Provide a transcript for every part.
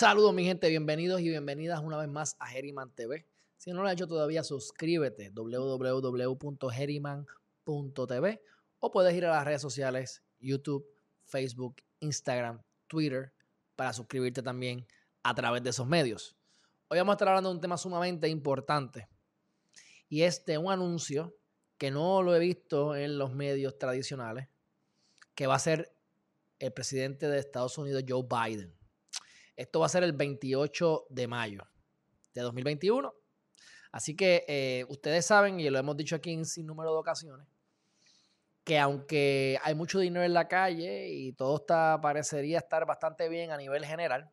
Saludos mi gente, bienvenidos y bienvenidas una vez más a Geriman TV. Si no lo has hecho todavía, suscríbete www.geriman.tv o puedes ir a las redes sociales YouTube, Facebook, Instagram, Twitter para suscribirte también a través de esos medios. Hoy vamos a estar hablando de un tema sumamente importante y es un anuncio que no lo he visto en los medios tradicionales, que va a ser el presidente de Estados Unidos, Joe Biden. Esto va a ser el 28 de mayo de 2021. Así que eh, ustedes saben, y lo hemos dicho aquí en sin número de ocasiones, que aunque hay mucho dinero en la calle y todo está, parecería estar bastante bien a nivel general,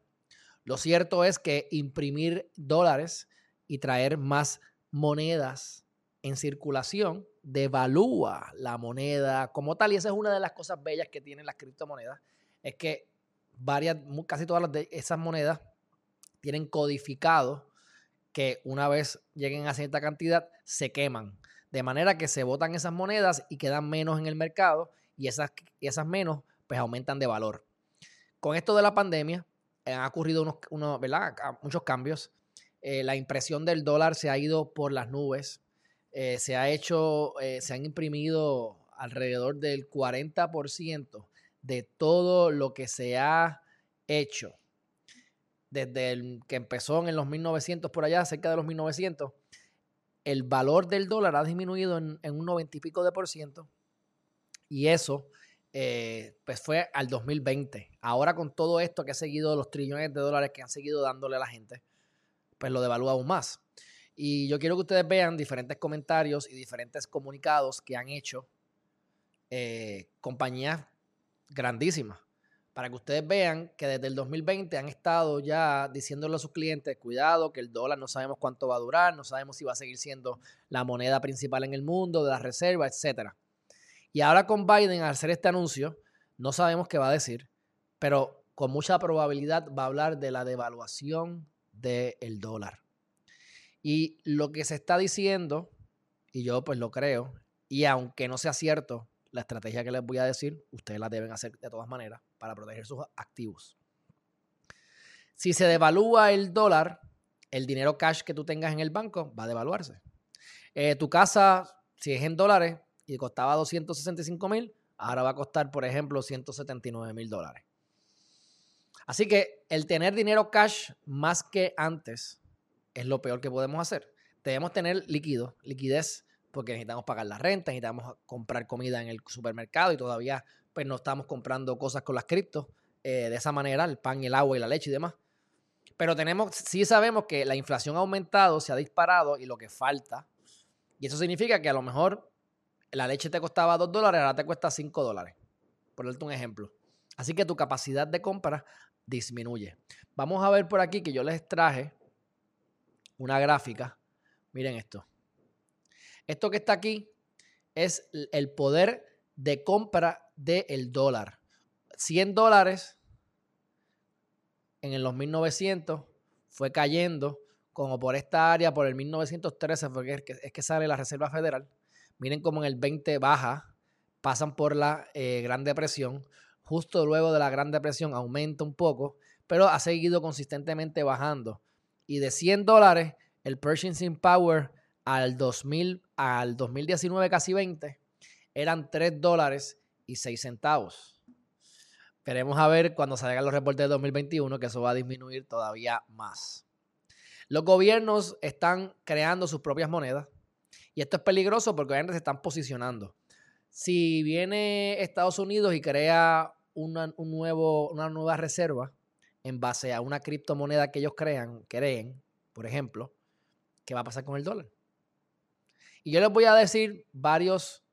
lo cierto es que imprimir dólares y traer más monedas en circulación devalúa la moneda como tal. Y esa es una de las cosas bellas que tienen las criptomonedas. Es que varias, casi todas las de esas monedas tienen codificado que una vez lleguen a cierta cantidad se queman. De manera que se botan esas monedas y quedan menos en el mercado y esas, esas menos pues aumentan de valor. Con esto de la pandemia han ocurrido unos, unos muchos cambios. Eh, la impresión del dólar se ha ido por las nubes. Eh, se ha hecho, eh, se han imprimido alrededor del 40% de todo lo que se ha hecho desde que empezó en los 1900 por allá, cerca de los 1900, el valor del dólar ha disminuido en, un 90 y pico de por ciento. Y eso, pues fue al 2020. Ahora con todo esto que ha seguido, los trillones de dólares que han seguido dándole a la gente, pues lo devalúa aún más. Y yo quiero que ustedes vean diferentes comentarios y diferentes comunicados que han hecho eh, compañías grandísimas. Para que ustedes vean que desde el 2020 han estado ya diciéndole a sus clientes, cuidado, que el dólar no sabemos cuánto va a durar, no sabemos si va a seguir siendo la moneda principal en el mundo, de la reserva, etc. Y ahora con Biden, al hacer este anuncio, no sabemos qué va a decir, pero con mucha probabilidad va a hablar de la devaluación del dólar. Y lo que se está diciendo, y yo pues lo creo, y aunque no sea cierto, la estrategia que les voy a decir, ustedes la deben hacer de todas maneras para proteger sus activos. Si se devalúa el dólar, el dinero cash que tú tengas en el banco va a devaluarse. Eh, tu casa, si es en dólares y costaba 265 mil, ahora va a costar, por ejemplo, 179 mil dólares. Así que el tener dinero cash más que antes es lo peor que podemos hacer. Debemos tener líquido, liquidez, porque necesitamos pagar la renta, necesitamos comprar comida en el supermercado y todavía pues no estamos comprando cosas con las criptos eh, de esa manera, el pan, el agua y la leche y demás. Pero tenemos, sí sabemos que la inflación ha aumentado, se ha disparado y lo que falta, y eso significa que a lo mejor la leche te costaba 2 dólares, ahora te cuesta 5 dólares, por darte un ejemplo. Así que tu capacidad de compra disminuye. Vamos a ver por aquí que yo les traje una gráfica. Miren esto. Esto que está aquí es el poder de compra del dólar. 100 dólares en los 1900 fue cayendo como por esta área, por el 1913 porque es que, sale la Reserva Federal. Miren cómo en el 20 baja, pasan por la eh, Gran Depresión. Justo luego de la Gran Depresión aumenta un poco, pero ha seguido consistentemente bajando y de 100 dólares, el purchasing power al, 2000, al 2019, casi 20, eran 3 dólares y 6 centavos. Esperemos a ver cuando salgan los reportes de 2021 que eso va a disminuir todavía más. Los gobiernos están creando sus propias monedas y esto es peligroso porque obviamente se están posicionando. Si viene Estados Unidos y crea una, un nuevo, una nueva reserva, en base a una criptomoneda que ellos crean, creen, por ejemplo, ¿qué va a pasar con el dólar? Y yo les voy a decir varios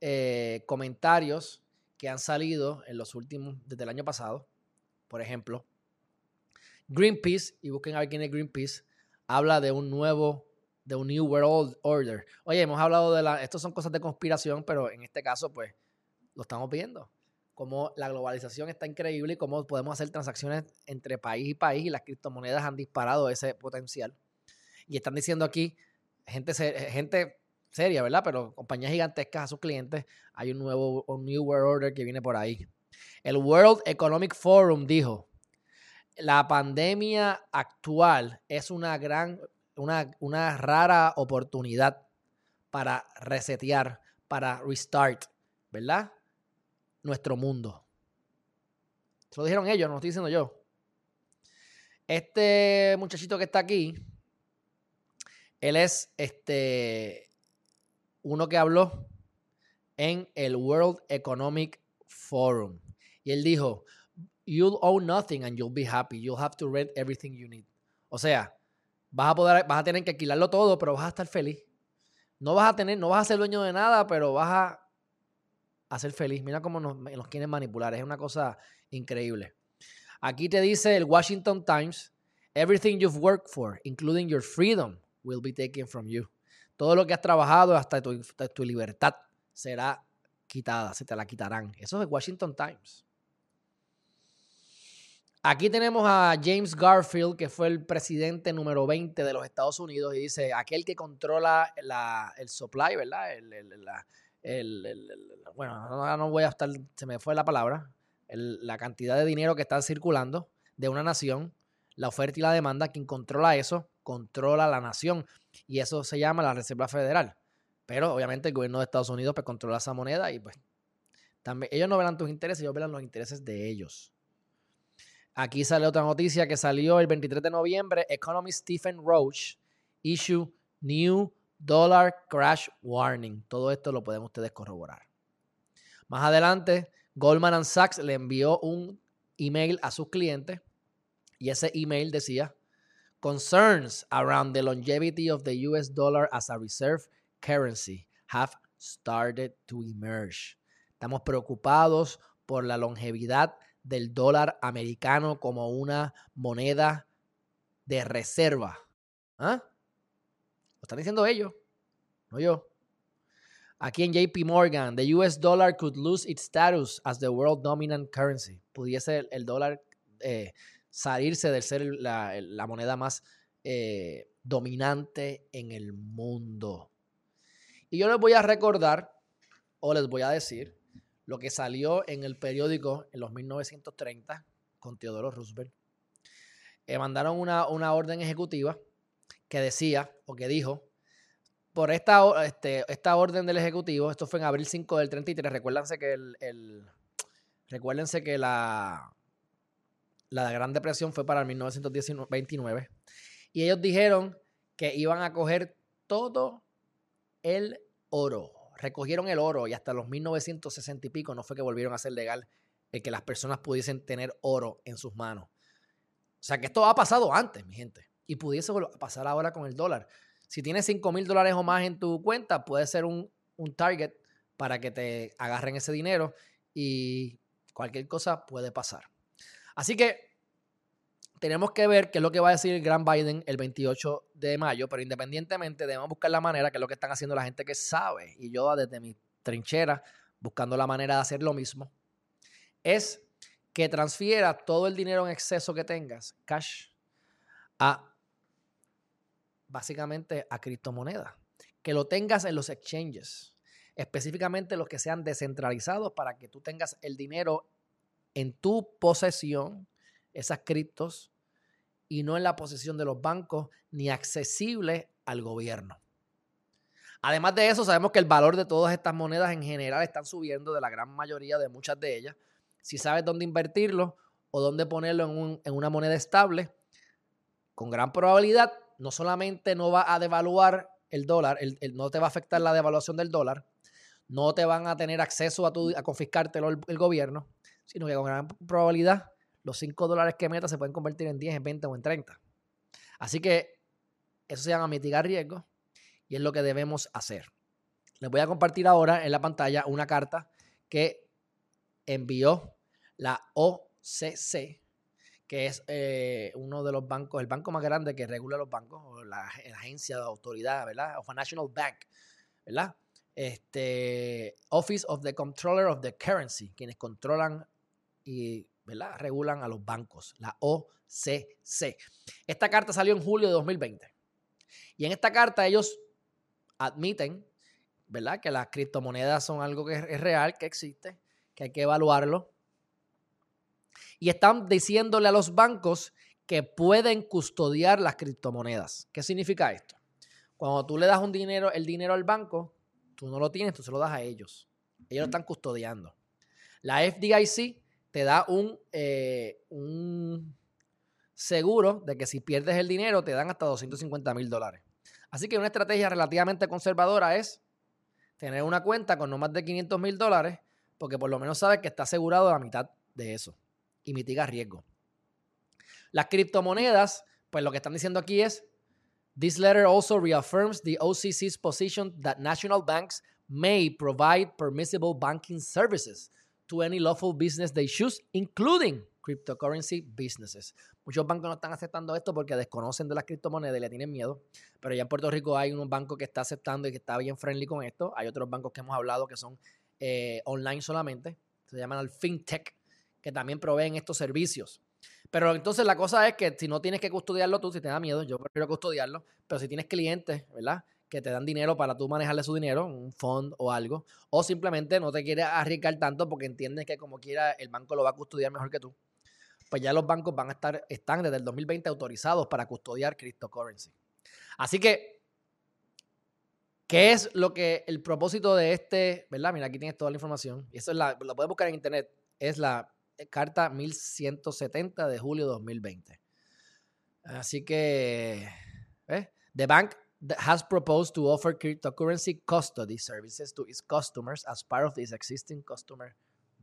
eh, comentarios que han salido en los últimos, desde el año pasado. Por ejemplo, Greenpeace, y busquen a ver quién es Greenpeace, habla de un nuevo, de un New World Order. Oye, hemos hablado de la, estos son cosas de conspiración, pero en este caso, pues, lo estamos viendo cómo la globalización está increíble y cómo podemos hacer transacciones entre país y país y las criptomonedas han disparado ese potencial. Y están diciendo aquí, gente, gente seria, ¿verdad? Pero compañías gigantescas a sus clientes, hay un nuevo un New World Order que viene por ahí. El World Economic Forum dijo, la pandemia actual es una gran, una, una rara oportunidad para resetear, para restart, ¿verdad? Nuestro mundo. Se lo dijeron ellos, no lo estoy diciendo yo. Este muchachito que está aquí, él es este uno que habló en el World Economic Forum. Y él dijo, you'll own nothing and you'll be happy. You'll have to rent everything you need. O sea, vas a poder, vas a tener que alquilarlo todo, pero vas a estar feliz. No vas a tener, no vas a ser dueño de nada, pero vas a, ser feliz. Mira cómo nos, nos quieren manipular. Es una cosa increíble. Aquí te dice el Washington Times, everything you've worked for, including your freedom, will be taken from you. Todo lo que has trabajado hasta tu, libertad será quitada, se te la quitarán. Eso es el Washington Times. Aquí tenemos a James Garfield, que fue el presidente número 20 de los Estados Unidos, y dice, aquel que controla el supply, ¿verdad? bueno, no voy a estar, se me fue la palabra, la cantidad de dinero que está circulando de una nación, la oferta y la demanda, quien controla eso, controla la nación. Y eso se llama la Reserva Federal. Pero obviamente el gobierno de Estados Unidos pues, controla esa moneda y pues también ellos no verán tus intereses, ellos verán los intereses de ellos. Aquí sale otra noticia que salió el 23 de noviembre. Economist Stephen Roach issue new dollar crash warning. Todo esto lo pueden ustedes corroborar. Más adelante, Goldman Sachs le envió un email a sus clientes y ese email decía concerns around the longevity of the US dollar as a reserve currency have started to emerge. Estamos preocupados por la longevidad del dólar americano como una moneda de reserva. ¿Ah? Lo están diciendo ellos, no yo. Aquí en JP Morgan, the US dollar could lose its status as the world dominant currency. Pudiese el, dólar eh, salirse de ser la, moneda más eh, dominante en el mundo. Y yo les voy a recordar, o les voy a decir, lo que salió en el periódico en los 1930 con Teodoro Roosevelt. Eh, mandaron una, una orden ejecutiva que decía, o que dijo, por esta, este, esta orden del Ejecutivo, esto fue en abril 5 del 33, recuérdense que el, recuérdense que la, la Gran Depresión fue para el 1929, y ellos dijeron que iban a coger todo el oro, recogieron el oro y hasta los 1960 y pico no fue que volvieron a ser legal el que las personas pudiesen tener oro en sus manos. O sea que esto ha pasado antes, mi gente, y pudiese pasar ahora con el dólar. Si tienes 5 mil dólares o más en tu cuenta, puede ser un, target para que te agarren ese dinero y cualquier cosa puede pasar. Así que tenemos que ver qué es lo que va a decir el gran Biden el 28 de mayo, pero independientemente debemos buscar la manera, que es lo que están haciendo la gente que sabe, y yo desde mi trinchera, buscando la manera de hacer lo mismo, es que transfiera todo el dinero en exceso que tengas, cash, a básicamente a criptomonedas. Que lo tengas en los exchanges, específicamente los que sean descentralizados para que tú tengas el dinero en tu posesión, esas criptos, y no en la posesión de los bancos ni accesible al gobierno. Además de eso, sabemos que el valor de todas estas monedas en general están subiendo, de la gran mayoría de muchas de ellas. Si sabes dónde invertirlo o dónde ponerlo en, en una moneda estable, con gran probabilidad no solamente no va a devaluar el dólar, no te va a afectar la devaluación del dólar, no te van a tener acceso a, tu, a confiscártelo el, gobierno, sino que con gran probabilidad los 5 dólares que metas se pueden convertir en 10, en 20 o en 30. Así que eso se llama mitigar riesgos y es lo que debemos hacer. Les voy a compartir ahora en la pantalla una carta que envió la OCC que es eh, uno de los bancos, el banco más grande que regula los bancos, la, agencia de autoridad, ¿verdad? Of a National Bank, ¿verdad? Este, Office of the Controller of the Currency, quienes controlan y regulan a los bancos, la OCC. Esta carta salió en julio de 2020. Y en esta carta ellos admiten, ¿verdad? Que las criptomonedas son algo que es real, que existe, que hay que evaluarlo Y están diciéndole a los bancos que pueden custodiar las criptomonedas. ¿Qué significa esto? Cuando tú le das un dinero, el dinero al banco, tú no lo tienes, tú se lo das a ellos. Ellos lo están custodiando. La FDIC te da un, eh, un seguro de que si pierdes el dinero te dan hasta 250 mil dólares. Así que una estrategia relativamente conservadora es tener una cuenta con no más de 500 mil dólares, porque por lo menos sabes que está asegurado la mitad de eso y mitiga riesgo. Las criptomonedas, pues lo que están diciendo aquí es, this letter also reaffirms the OCC's position that national banks may provide permissible banking services to any lawful business they choose, including cryptocurrency businesses. Muchos bancos no están aceptando esto porque desconocen de las criptomonedas y le tienen miedo, pero ya en Puerto Rico hay un banco que está aceptando y que está bien friendly con esto. Hay otros bancos que hemos hablado que son eh, online solamente, se llaman al fintech, que también proveen estos servicios. Pero entonces la cosa es que si no tienes que custodiarlo tú, si te da miedo, yo prefiero custodiarlo, pero si tienes clientes, ¿verdad? Que te dan dinero para tú manejarle su dinero, un fund o algo, o simplemente no te quieres arriesgar tanto porque entiendes que como quiera el banco lo va a custodiar mejor que tú, pues ya los bancos van a estar, están desde el 2020 autorizados para custodiar cryptocurrency. Así que, ¿qué es lo que el propósito de este, verdad? Mira, aquí tienes toda la información, y eso es la, lo puedes buscar en internet, es la carta 1170 de julio de 2020. Así que, ¿eh? The bank has proposed to offer cryptocurrency custody services to its customers as part of its existing customer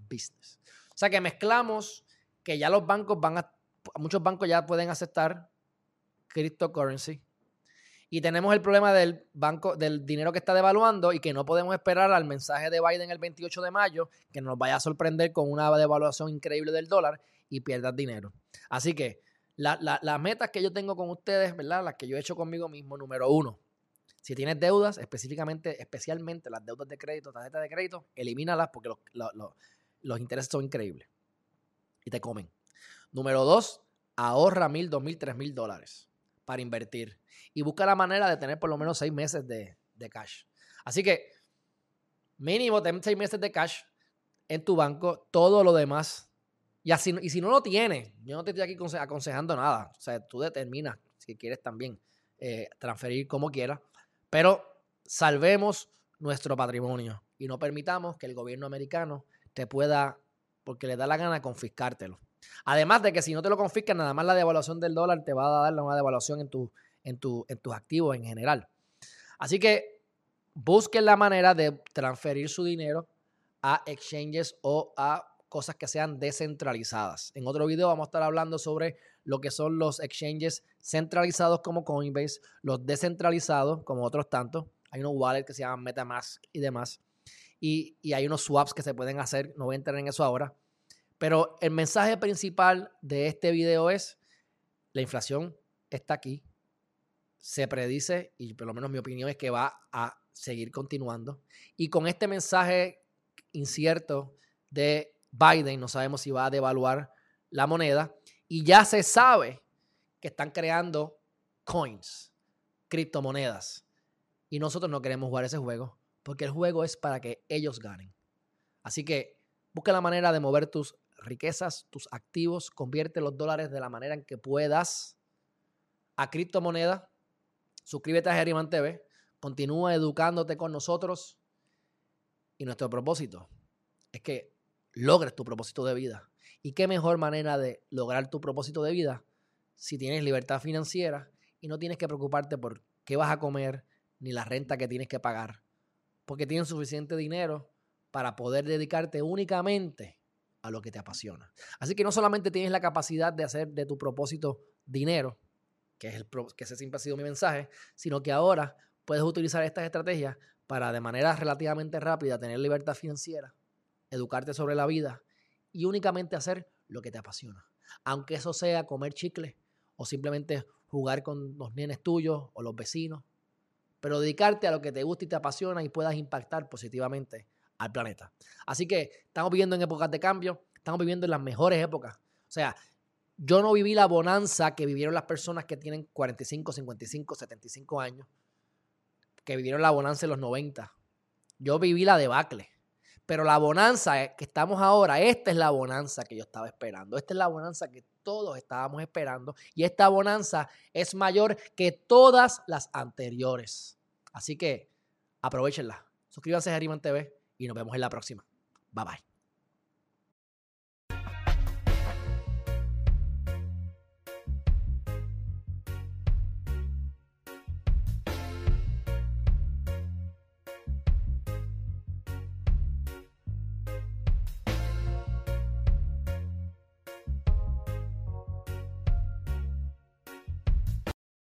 business. O sea que mezclamos que ya los bancos van a, muchos bancos ya pueden aceptar cryptocurrency y tenemos el problema del banco, del dinero que está devaluando y que no podemos esperar al mensaje de Biden el 28 de mayo que nos vaya a sorprender con una devaluación increíble del dólar y pierdas dinero. Así que las metas que yo tengo con ustedes, ¿verdad? Las que yo he hecho conmigo mismo, número uno, si tienes deudas, específicamente, especialmente las deudas de crédito, tarjetas de crédito, elimínalas porque los, los intereses son increíbles y te comen. Número dos, ahorra mil, dos mil, tres mil dólares para invertir y busca la manera de tener por lo menos seis meses de, cash. Así que mínimo ten seis meses de cash en tu banco, todo lo demás. Y, así, y si no lo tienes, yo no te estoy aquí aconsejando nada. O sea, tú determinas si quieres también eh, transferir como quieras. Pero salvemos nuestro patrimonio y no permitamos que el gobierno americano te pueda, porque le da la gana, confiscártelo. Además de que si no te lo confiscan, nada más la devaluación del dólar te va a dar una devaluación en, tu, en, tu, en tus activos en general. Así que busquen la manera de transferir su dinero a exchanges o a cosas que sean descentralizadas. En otro video vamos a estar hablando sobre lo que son los exchanges centralizados como Coinbase, los descentralizados como otros tantos. Hay unos wallets que se llaman MetaMask y demás. Y, y hay unos swaps que se pueden hacer. No voy a entrar en eso ahora. Pero el mensaje principal de este video es, la inflación está aquí, se predice, y por lo menos mi opinión es que va a seguir continuando. Y con este mensaje incierto de Biden, no sabemos si va a devaluar la moneda, y ya se sabe que están creando coins, criptomonedas. Y nosotros no queremos jugar ese juego, porque el juego es para que ellos ganen. Así que busca la manera de mover tus riquezas, tus activos, convierte los dólares de la manera en que puedas a criptomoneda. Suscríbete a Geriman TV, continúa educándote con nosotros y nuestro propósito es que logres tu propósito de vida. ¿Y qué mejor manera de lograr tu propósito de vida si tienes libertad financiera y no tienes que preocuparte por qué vas a comer ni la renta que tienes que pagar? Porque tienes suficiente dinero para poder dedicarte únicamente a lo que te apasiona. Así que no solamente tienes la capacidad de hacer de tu propósito dinero, que, es el, que ese siempre ha sido mi mensaje, sino que ahora puedes utilizar estas estrategias para de manera relativamente rápida tener libertad financiera, educarte sobre la vida y únicamente hacer lo que te apasiona. Aunque eso sea comer chicle o simplemente jugar con los nenes tuyos o los vecinos, pero dedicarte a lo que te gusta y te apasiona y puedas impactar positivamente al planeta. Así que estamos viviendo en épocas de cambio, estamos viviendo en las mejores épocas. O sea, yo no viví la bonanza que vivieron las personas que tienen 45, 55, 75 años, que vivieron la bonanza en los 90. Yo viví la debacle. Pero la bonanza que estamos ahora, esta es la bonanza que yo estaba esperando. Esta es la bonanza que todos estábamos esperando. Y esta bonanza es mayor que todas las anteriores. Así que aprovechenla. Suscríbanse a Geriman TV y nos vemos en la próxima. Bye bye.